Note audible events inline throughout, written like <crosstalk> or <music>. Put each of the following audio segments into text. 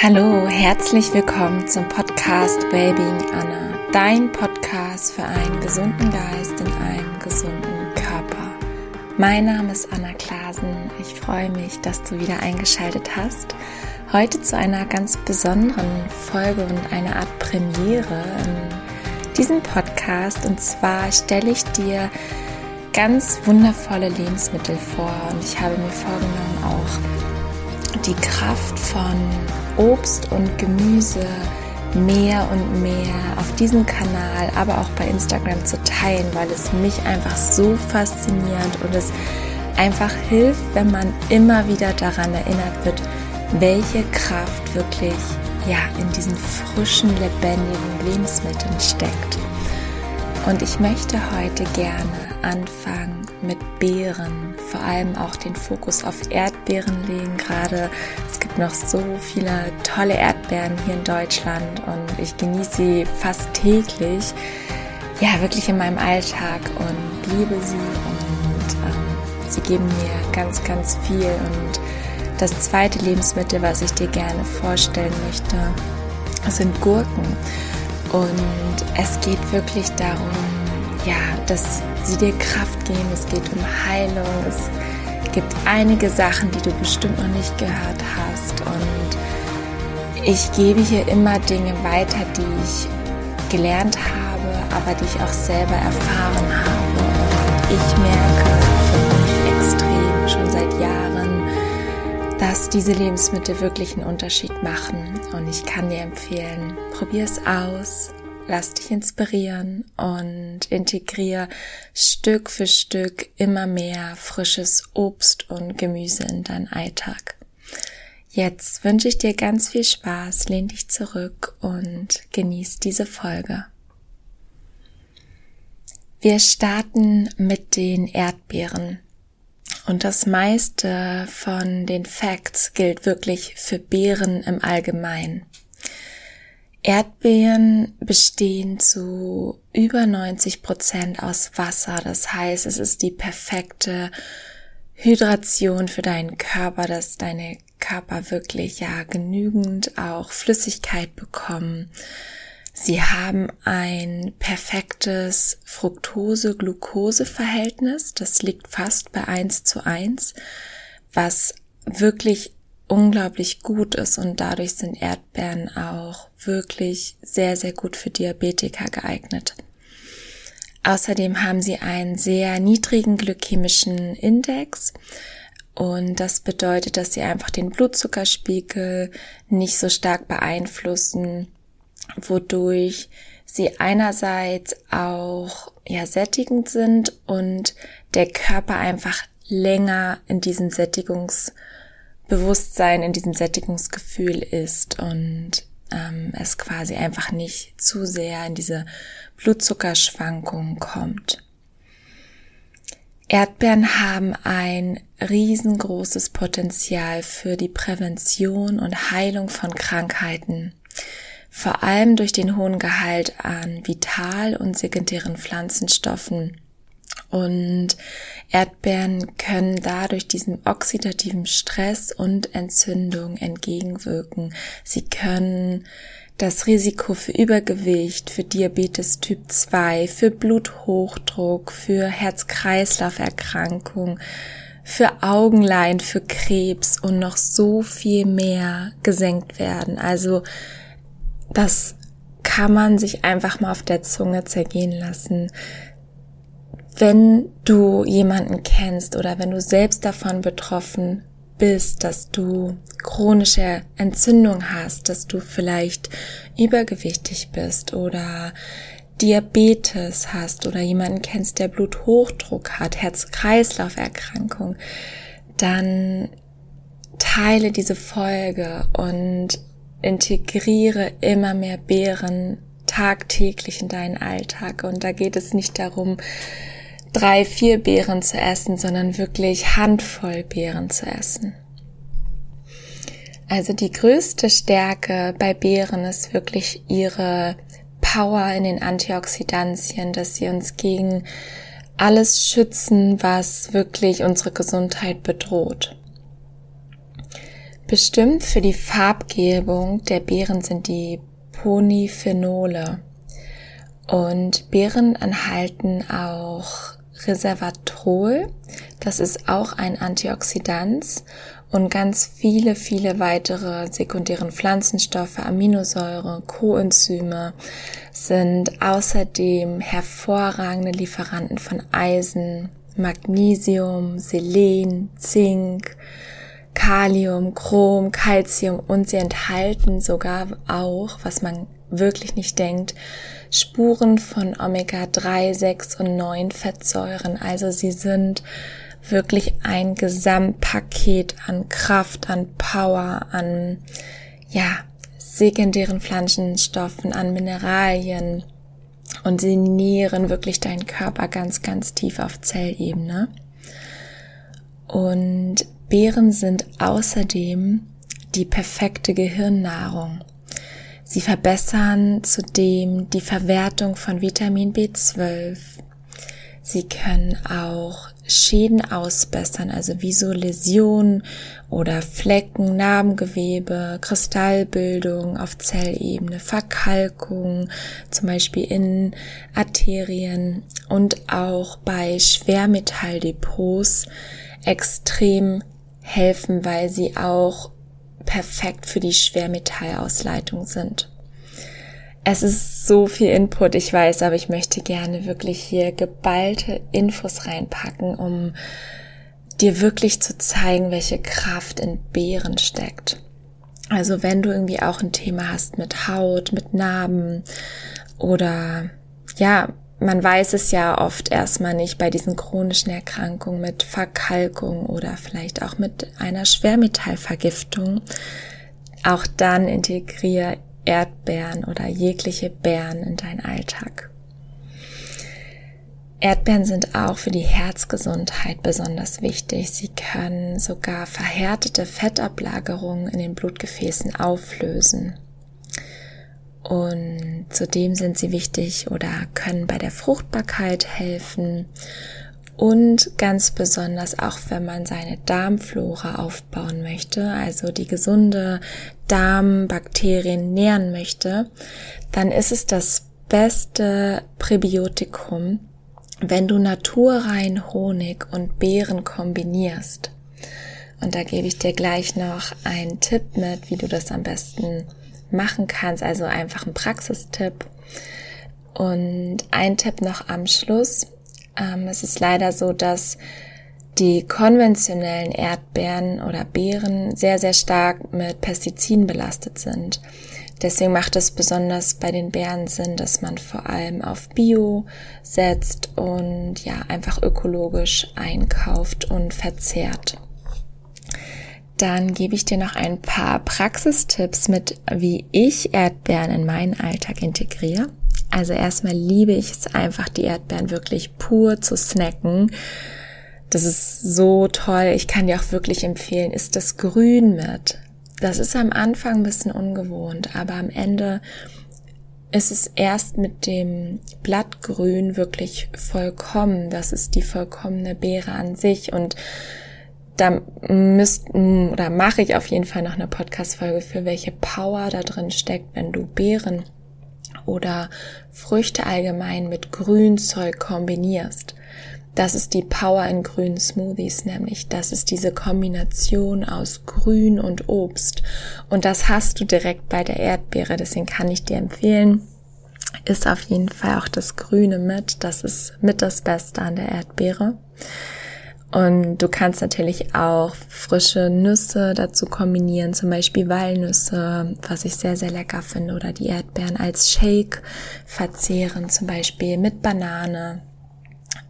Hallo, herzlich willkommen zum Podcast Wellbeing Anna, dein Podcast für einen gesunden Geist in einem gesunden Körper. Mein Name ist Anna Klasen. Ich freue mich, dass du wieder eingeschaltet hast. Heute zu einer ganz besonderen Folge und einer Art Premiere in diesem Podcast. Und zwar stelle ich dir ganz wundervolle Lebensmittel vor und ich habe mir vorgenommen, auch die Kraft von Obst und Gemüse mehr und mehr auf diesem Kanal, aber auch bei Instagram zu teilen, weil es mich einfach so fasziniert und es einfach hilft, wenn man immer wieder daran erinnert wird, welche Kraft wirklich ja in diesen frischen, lebendigen Lebensmitteln steckt. Und ich möchte heute gerne anfangen mit Beeren, vor allem auch den Fokus auf Erdbeeren legen. Gerade es gibt noch so viele tolle Erdbeeren hier in Deutschland und ich genieße sie fast täglich, ja wirklich in meinem Alltag und liebe sie und ähm, sie geben mir ganz, ganz viel. Und das zweite Lebensmittel, was ich dir gerne vorstellen möchte, sind Gurken. Und es geht wirklich darum, ja, dass sie dir Kraft geben. Es geht um Heilung. Es gibt einige Sachen, die du bestimmt noch nicht gehört hast. Und ich gebe hier immer Dinge weiter, die ich gelernt habe, aber die ich auch selber erfahren habe. Und ich merke dass diese Lebensmittel wirklich einen Unterschied machen. Und ich kann dir empfehlen, probier es aus lass dich inspirieren und integriere Stück für Stück immer mehr frisches Obst und Gemüse in deinen Alltag. Jetzt wünsche ich dir ganz viel Spaß, lehn dich zurück und genieß diese Folge. Wir starten mit den Erdbeeren. Und das meiste von den Facts gilt wirklich für Beeren im Allgemeinen. Erdbeeren bestehen zu über 90 Prozent aus Wasser. Das heißt, es ist die perfekte Hydration für deinen Körper, dass deine Körper wirklich ja genügend auch Flüssigkeit bekommen. Sie haben ein perfektes Fructose-Glucose-Verhältnis. Das liegt fast bei 1 zu 1, was wirklich unglaublich gut ist und dadurch sind Erdbeeren auch wirklich sehr, sehr gut für Diabetiker geeignet. Außerdem haben sie einen sehr niedrigen glykämischen Index und das bedeutet, dass sie einfach den Blutzuckerspiegel nicht so stark beeinflussen, wodurch sie einerseits auch ja sättigend sind und der Körper einfach länger in diesen Sättigungs Bewusstsein in diesem Sättigungsgefühl ist und ähm, es quasi einfach nicht zu sehr in diese Blutzuckerschwankungen kommt. Erdbeeren haben ein riesengroßes Potenzial für die Prävention und Heilung von Krankheiten, vor allem durch den hohen Gehalt an vital- und sekundären Pflanzenstoffen und Erdbeeren können dadurch diesem oxidativen Stress und Entzündung entgegenwirken. Sie können das Risiko für Übergewicht, für Diabetes Typ 2, für Bluthochdruck, für Herz-Kreislauf-Erkrankung, für Augenlein, für Krebs und noch so viel mehr gesenkt werden. Also das kann man sich einfach mal auf der Zunge zergehen lassen. Wenn du jemanden kennst oder wenn du selbst davon betroffen bist, dass du chronische Entzündung hast, dass du vielleicht übergewichtig bist oder Diabetes hast oder jemanden kennst, der Bluthochdruck hat, Herz-Kreislauf-Erkrankung, dann teile diese Folge und integriere immer mehr Beeren tagtäglich in deinen Alltag. Und da geht es nicht darum, drei, vier Beeren zu essen, sondern wirklich Handvoll Beeren zu essen. Also die größte Stärke bei Beeren ist wirklich ihre Power in den Antioxidantien, dass sie uns gegen alles schützen, was wirklich unsere Gesundheit bedroht. Bestimmt für die Farbgebung der Beeren sind die Ponyphenole. Und Beeren enthalten auch Resveratrol. Das ist auch ein Antioxidant und ganz viele, viele weitere sekundären Pflanzenstoffe, Aminosäure, Coenzyme sind außerdem hervorragende Lieferanten von Eisen, Magnesium, Selen, Zink, Kalium, Chrom, Calcium und sie enthalten sogar auch, was man wirklich nicht denkt, Spuren von Omega-3, 6 und 9 Fettsäuren. Also sie sind wirklich ein Gesamtpaket an Kraft, an Power, an, ja, sekundären Pflanzenstoffen, an Mineralien. Und sie nähren wirklich deinen Körper ganz, ganz tief auf Zellebene. Und Beeren sind außerdem die perfekte Gehirnnahrung. Sie verbessern zudem die Verwertung von Vitamin B12. Sie können auch Schäden ausbessern, also wie so Läsionen oder Flecken, Narbengewebe, Kristallbildung auf Zellebene, Verkalkung, zum Beispiel in Arterien und auch bei Schwermetalldepots extrem helfen, weil sie auch perfekt für die Schwermetallausleitung sind. Es ist so viel Input, ich weiß, aber ich möchte gerne wirklich hier geballte Infos reinpacken, um dir wirklich zu zeigen, welche Kraft in Beeren steckt. Also wenn du irgendwie auch ein Thema hast mit Haut, mit Narben oder ja, man weiß es ja oft erstmal nicht bei diesen chronischen Erkrankungen mit Verkalkung oder vielleicht auch mit einer Schwermetallvergiftung. Auch dann integriere Erdbeeren oder jegliche Beeren in deinen Alltag. Erdbeeren sind auch für die Herzgesundheit besonders wichtig. Sie können sogar verhärtete Fettablagerungen in den Blutgefäßen auflösen. Und zudem sind sie wichtig oder können bei der Fruchtbarkeit helfen und ganz besonders auch, wenn man seine Darmflora aufbauen möchte, also die gesunde Darmbakterien nähren möchte, dann ist es das beste Präbiotikum, wenn du naturrein Honig und Beeren kombinierst. Und da gebe ich dir gleich noch einen Tipp mit, wie du das am besten machen kannst, also einfach ein Praxistipp. Und ein Tipp noch am Schluss. Ähm, es ist leider so, dass die konventionellen Erdbeeren oder Beeren sehr, sehr stark mit Pestiziden belastet sind. Deswegen macht es besonders bei den Beeren Sinn, dass man vor allem auf Bio setzt und ja, einfach ökologisch einkauft und verzehrt. Dann gebe ich dir noch ein paar Praxistipps mit, wie ich Erdbeeren in meinen Alltag integriere. Also erstmal liebe ich es einfach, die Erdbeeren wirklich pur zu snacken. Das ist so toll. Ich kann dir auch wirklich empfehlen, ist das Grün mit. Das ist am Anfang ein bisschen ungewohnt, aber am Ende ist es erst mit dem Blattgrün wirklich vollkommen. Das ist die vollkommene Beere an sich und da müssten oder mache ich auf jeden Fall noch eine Podcast-Folge für welche Power da drin steckt, wenn du Beeren oder Früchte allgemein mit Grünzeug kombinierst. Das ist die Power in grünen Smoothies, nämlich das ist diese Kombination aus Grün und Obst. Und das hast du direkt bei der Erdbeere, deswegen kann ich dir empfehlen, ist auf jeden Fall auch das Grüne mit. Das ist mit das Beste an der Erdbeere. Und du kannst natürlich auch frische Nüsse dazu kombinieren, zum Beispiel Walnüsse, was ich sehr, sehr lecker finde, oder die Erdbeeren als Shake verzehren, zum Beispiel mit Banane.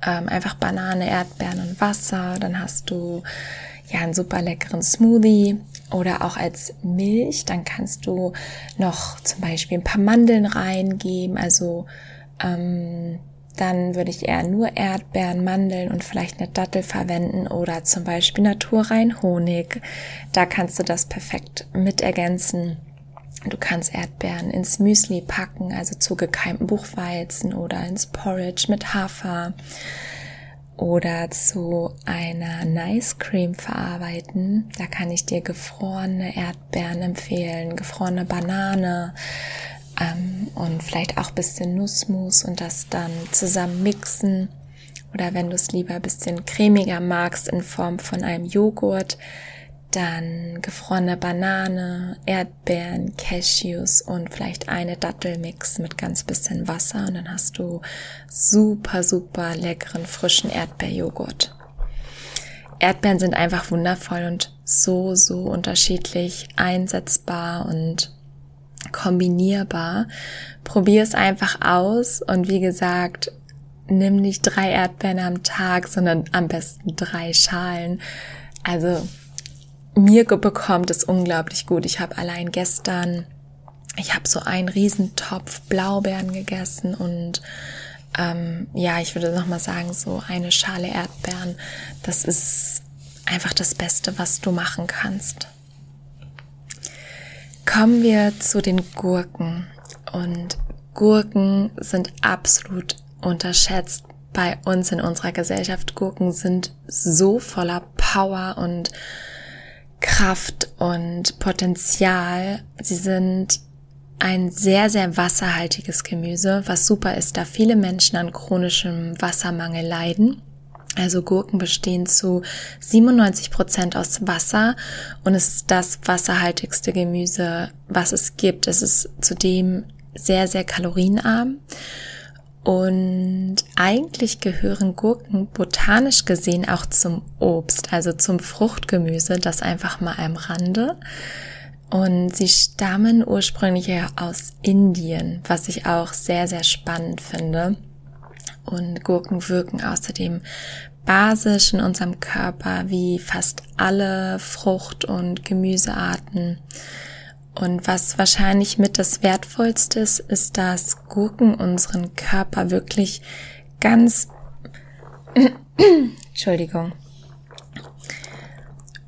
Ähm, einfach Banane, Erdbeeren und Wasser. Dann hast du ja einen super leckeren Smoothie oder auch als Milch. Dann kannst du noch zum Beispiel ein paar Mandeln reingeben, also ähm, dann würde ich eher nur Erdbeeren, Mandeln und vielleicht eine Dattel verwenden oder zum Beispiel naturrein Honig. Da kannst du das perfekt mit ergänzen. Du kannst Erdbeeren ins Müsli packen, also zu gekeimten Buchweizen oder ins Porridge mit Hafer. oder zu einer Nice Cream verarbeiten. Da kann ich dir gefrorene Erdbeeren empfehlen, gefrorene Banane ähm, und vielleicht auch bisschen Nussmus und das dann zusammen mixen. Oder wenn du es lieber bisschen cremiger magst in Form von einem Joghurt, dann gefrorene Banane, Erdbeeren, Cashews und vielleicht eine Dattelmix mit ganz bisschen Wasser und dann hast du super, super leckeren frischen Erdbeerjoghurt. Erdbeeren sind einfach wundervoll und so, so unterschiedlich einsetzbar und kombinierbar. Probier es einfach aus und wie gesagt, nimm nicht drei Erdbeeren am Tag, sondern am besten drei Schalen. Also mir bekommt es unglaublich gut. Ich habe allein gestern, ich habe so einen Riesentopf Blaubeeren gegessen und ähm, ja, ich würde noch mal sagen, so eine Schale Erdbeeren, das ist einfach das Beste, was du machen kannst. Kommen wir zu den Gurken. Und Gurken sind absolut unterschätzt bei uns in unserer Gesellschaft. Gurken sind so voller Power und Kraft und Potenzial. Sie sind ein sehr, sehr wasserhaltiges Gemüse, was super ist, da viele Menschen an chronischem Wassermangel leiden. Also Gurken bestehen zu 97 Prozent aus Wasser und es ist das wasserhaltigste Gemüse, was es gibt. Es ist zudem sehr, sehr kalorienarm und eigentlich gehören Gurken botanisch gesehen auch zum Obst, also zum Fruchtgemüse, das einfach mal am Rande. Und sie stammen ursprünglich aus Indien, was ich auch sehr, sehr spannend finde. Und Gurken wirken außerdem basisch in unserem Körper wie fast alle Frucht- und Gemüsearten. Und was wahrscheinlich mit das Wertvollste ist, ist, dass Gurken unseren Körper wirklich ganz, <clears throat> Entschuldigung.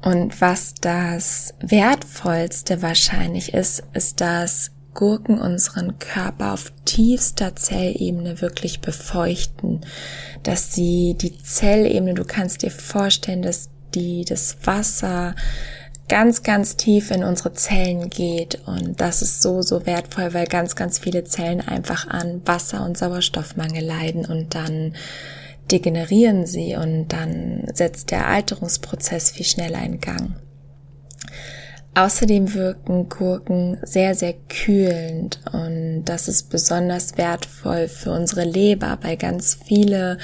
Und was das Wertvollste wahrscheinlich ist, ist, dass Gurken unseren Körper auf tiefster Zellebene wirklich befeuchten, dass sie die Zellebene, du kannst dir vorstellen, dass die das Wasser ganz, ganz tief in unsere Zellen geht. Und das ist so, so wertvoll, weil ganz, ganz viele Zellen einfach an Wasser- und Sauerstoffmangel leiden und dann degenerieren sie und dann setzt der Alterungsprozess viel schneller in Gang. Außerdem wirken Gurken sehr, sehr kühlend und das ist besonders wertvoll für unsere Leber, weil ganz viele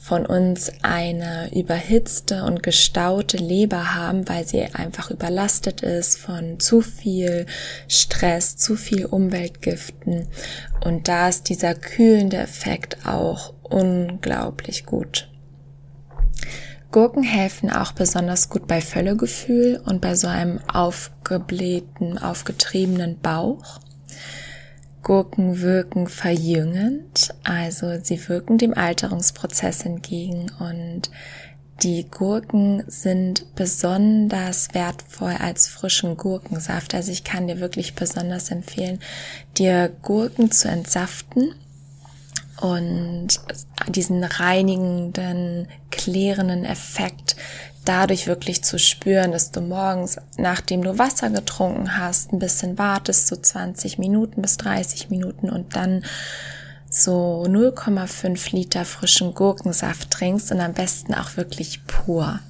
von uns eine überhitzte und gestaute Leber haben, weil sie einfach überlastet ist von zu viel Stress, zu viel Umweltgiften. Und da ist dieser kühlende Effekt auch unglaublich gut. Gurken helfen auch besonders gut bei Völlegefühl und bei so einem aufgeblähten, aufgetriebenen Bauch. Gurken wirken verjüngend, also sie wirken dem Alterungsprozess entgegen und die Gurken sind besonders wertvoll als frischen Gurkensaft. Also ich kann dir wirklich besonders empfehlen, dir Gurken zu entsaften und diesen reinigenden, klärenden Effekt dadurch wirklich zu spüren, dass du morgens, nachdem du Wasser getrunken hast, ein bisschen wartest, so 20 Minuten bis 30 Minuten und dann so 0,5 Liter frischen Gurkensaft trinkst und am besten auch wirklich pur.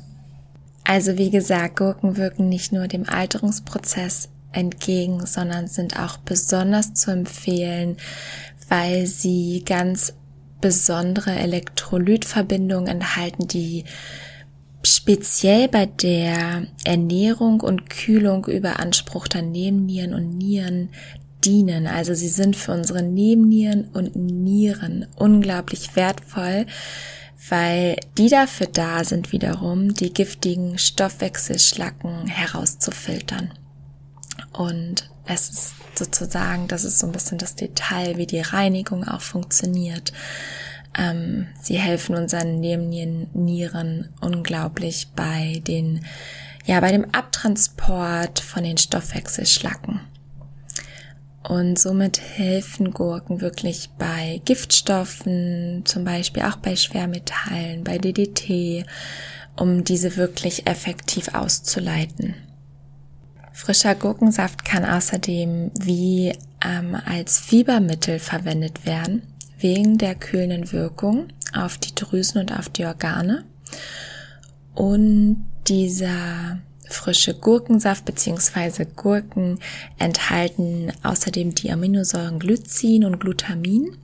Also wie gesagt, Gurken wirken nicht nur dem Alterungsprozess entgegen, sondern sind auch besonders zu empfehlen, weil sie ganz besondere Elektrolytverbindungen enthalten, die speziell bei der Ernährung und Kühlung überanspruchter Nebennieren und Nieren dienen. Also sie sind für unsere Nebennieren und Nieren unglaublich wertvoll, weil die dafür da sind wiederum, die giftigen Stoffwechselschlacken herauszufiltern. Und es ist sozusagen, das ist so ein bisschen das Detail, wie die Reinigung auch funktioniert. Ähm, sie helfen unseren Nebennieren unglaublich bei den, ja, bei dem Abtransport von den Stoffwechselschlacken. Und somit helfen Gurken wirklich bei Giftstoffen, zum Beispiel auch bei Schwermetallen, bei DDT, um diese wirklich effektiv auszuleiten. Frischer Gurkensaft kann außerdem wie ähm, als Fiebermittel verwendet werden, wegen der kühlenden Wirkung auf die Drüsen und auf die Organe. Und dieser frische Gurkensaft bzw. Gurken enthalten außerdem die Aminosäuren Glycin und Glutamin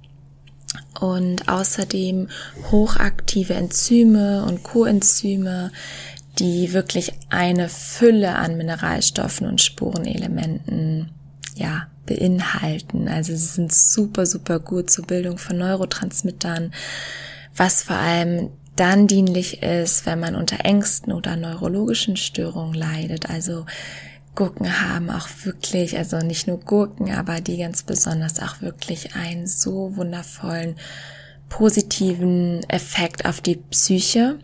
und außerdem hochaktive Enzyme und Coenzyme, die wirklich eine Fülle an Mineralstoffen und Spurenelementen ja, beinhalten. Also sie sind super, super gut zur Bildung von Neurotransmittern, was vor allem dann dienlich ist, wenn man unter Ängsten oder neurologischen Störungen leidet. Also Gurken haben auch wirklich, also nicht nur Gurken, aber die ganz besonders auch wirklich einen so wundervollen positiven Effekt auf die Psyche.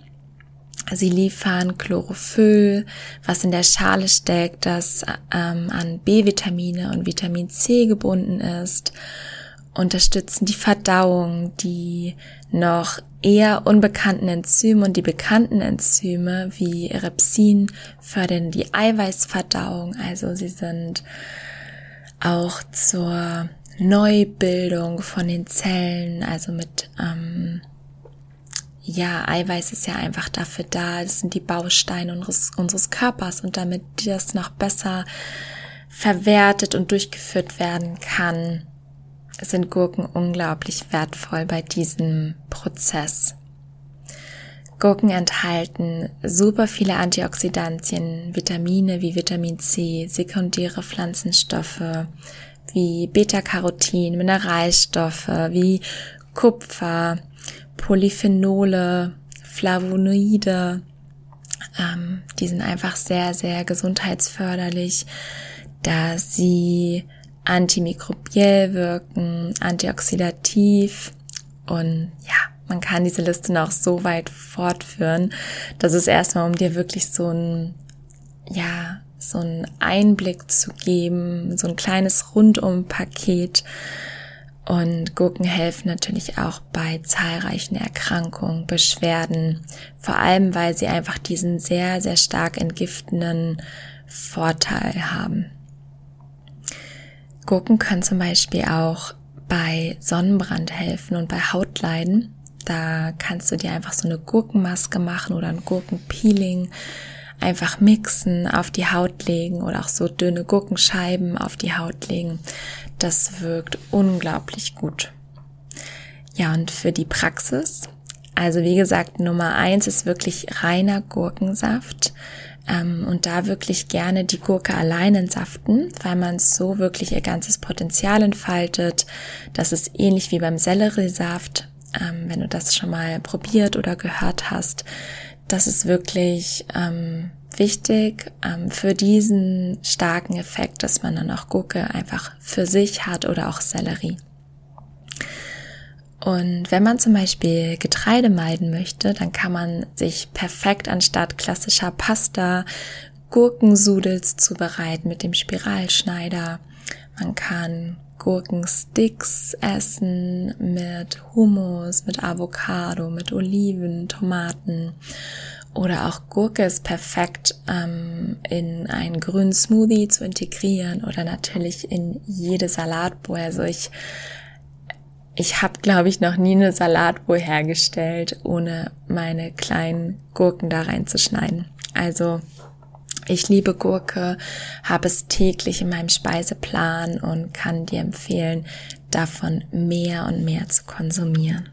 Sie liefern Chlorophyll, was in der Schale steckt, das ähm, an B-Vitamine und Vitamin C gebunden ist, unterstützen die Verdauung, die noch eher unbekannten Enzyme und die bekannten Enzyme wie Repsin fördern die Eiweißverdauung. Also sie sind auch zur Neubildung von den Zellen, also mit ähm, ja, Eiweiß ist ja einfach dafür da, das sind die Bausteine unseres, unseres Körpers und damit das noch besser verwertet und durchgeführt werden kann, sind Gurken unglaublich wertvoll bei diesem Prozess. Gurken enthalten super viele Antioxidantien, Vitamine wie Vitamin C, sekundäre Pflanzenstoffe wie Beta-Carotin, Mineralstoffe wie Kupfer, Polyphenole, Flavonoide. Ähm, die sind einfach sehr, sehr gesundheitsförderlich, da sie antimikrobiell wirken, antioxidativ und ja, man kann diese Liste noch so weit fortführen, dass es erstmal um dir wirklich so ein, ja, so einen Einblick zu geben, so ein kleines Rundum-Paket. Und Gurken helfen natürlich auch bei zahlreichen Erkrankungen, Beschwerden, vor allem weil sie einfach diesen sehr, sehr stark entgiftenden Vorteil haben. Gurken können zum Beispiel auch bei Sonnenbrand helfen und bei Hautleiden. Da kannst du dir einfach so eine Gurkenmaske machen oder ein Gurkenpeeling einfach mixen, auf die Haut legen oder auch so dünne Gurkenscheiben auf die Haut legen. Das wirkt unglaublich gut. Ja, und für die Praxis. Also wie gesagt, Nummer eins ist wirklich reiner Gurkensaft ähm, und da wirklich gerne die Gurke allein entsaften, weil man so wirklich ihr ganzes Potenzial entfaltet. Das ist ähnlich wie beim Selleriesaft, ähm, wenn du das schon mal probiert oder gehört hast. Das ist wirklich ähm, wichtig ähm, für diesen starken Effekt, dass man dann auch Gurke einfach für sich hat oder auch Sellerie. Und wenn man zum Beispiel Getreide meiden möchte, dann kann man sich perfekt anstatt klassischer Pasta Gurkensudels zubereiten mit dem Spiralschneider. Man kann Gurkensticks essen mit Hummus, mit Avocado, mit Oliven, Tomaten. Oder auch Gurke ist perfekt ähm, in einen grünen Smoothie zu integrieren oder natürlich in jede Salatbowl. Also ich ich habe, glaube ich, noch nie eine Salatbowl hergestellt, ohne meine kleinen Gurken da reinzuschneiden. Also ich liebe Gurke, habe es täglich in meinem Speiseplan und kann dir empfehlen, davon mehr und mehr zu konsumieren.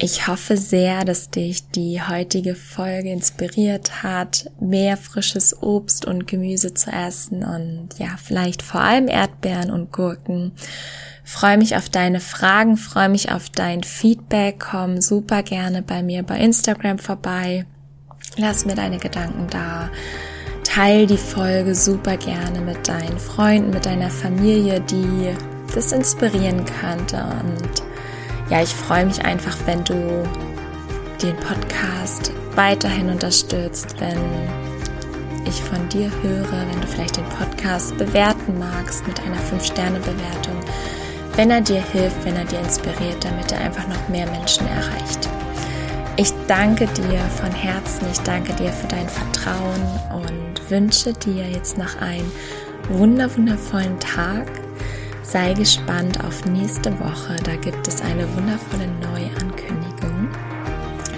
Ich hoffe sehr, dass dich die heutige Folge inspiriert hat, mehr frisches Obst und Gemüse zu essen und ja, vielleicht vor allem Erdbeeren und Gurken Freue mich auf deine Fragen, freue mich auf dein Feedback. Komm super gerne bei mir bei Instagram vorbei. Lass mir deine Gedanken da. Teil die Folge super gerne mit deinen Freunden, mit deiner Familie, die das inspirieren könnte. Und ja, ich freue mich einfach, wenn du den Podcast weiterhin unterstützt, wenn ich von dir höre, wenn du vielleicht den Podcast bewerten magst mit einer 5-Sterne-Bewertung, wenn er dir hilft, wenn er dir inspiriert, damit er einfach noch mehr Menschen erreicht. Ich danke dir von Herzen, ich danke dir für dein Vertrauen und wünsche dir jetzt noch einen wundervollen Tag. Sei gespannt auf nächste Woche, da gibt es eine wundervolle Neuankündigung.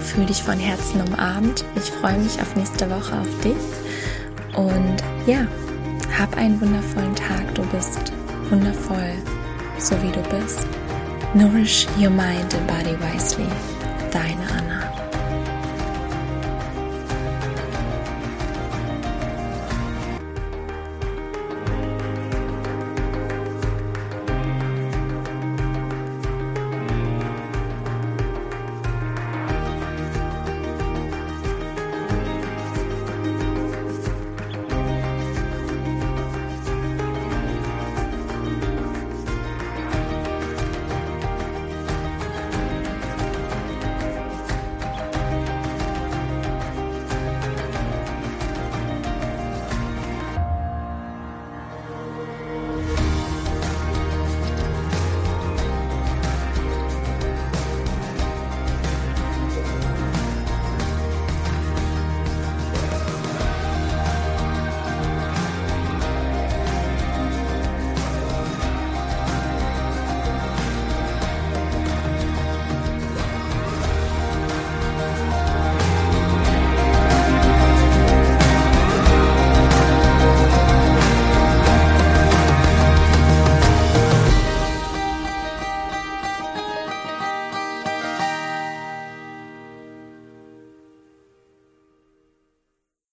Fühl dich von Herzen umarmt. Ich freue mich auf nächste Woche auf dich. Und ja, hab einen wundervollen Tag. Du bist wundervoll, so wie du bist. Nourish your mind and body wisely. Deine Anna.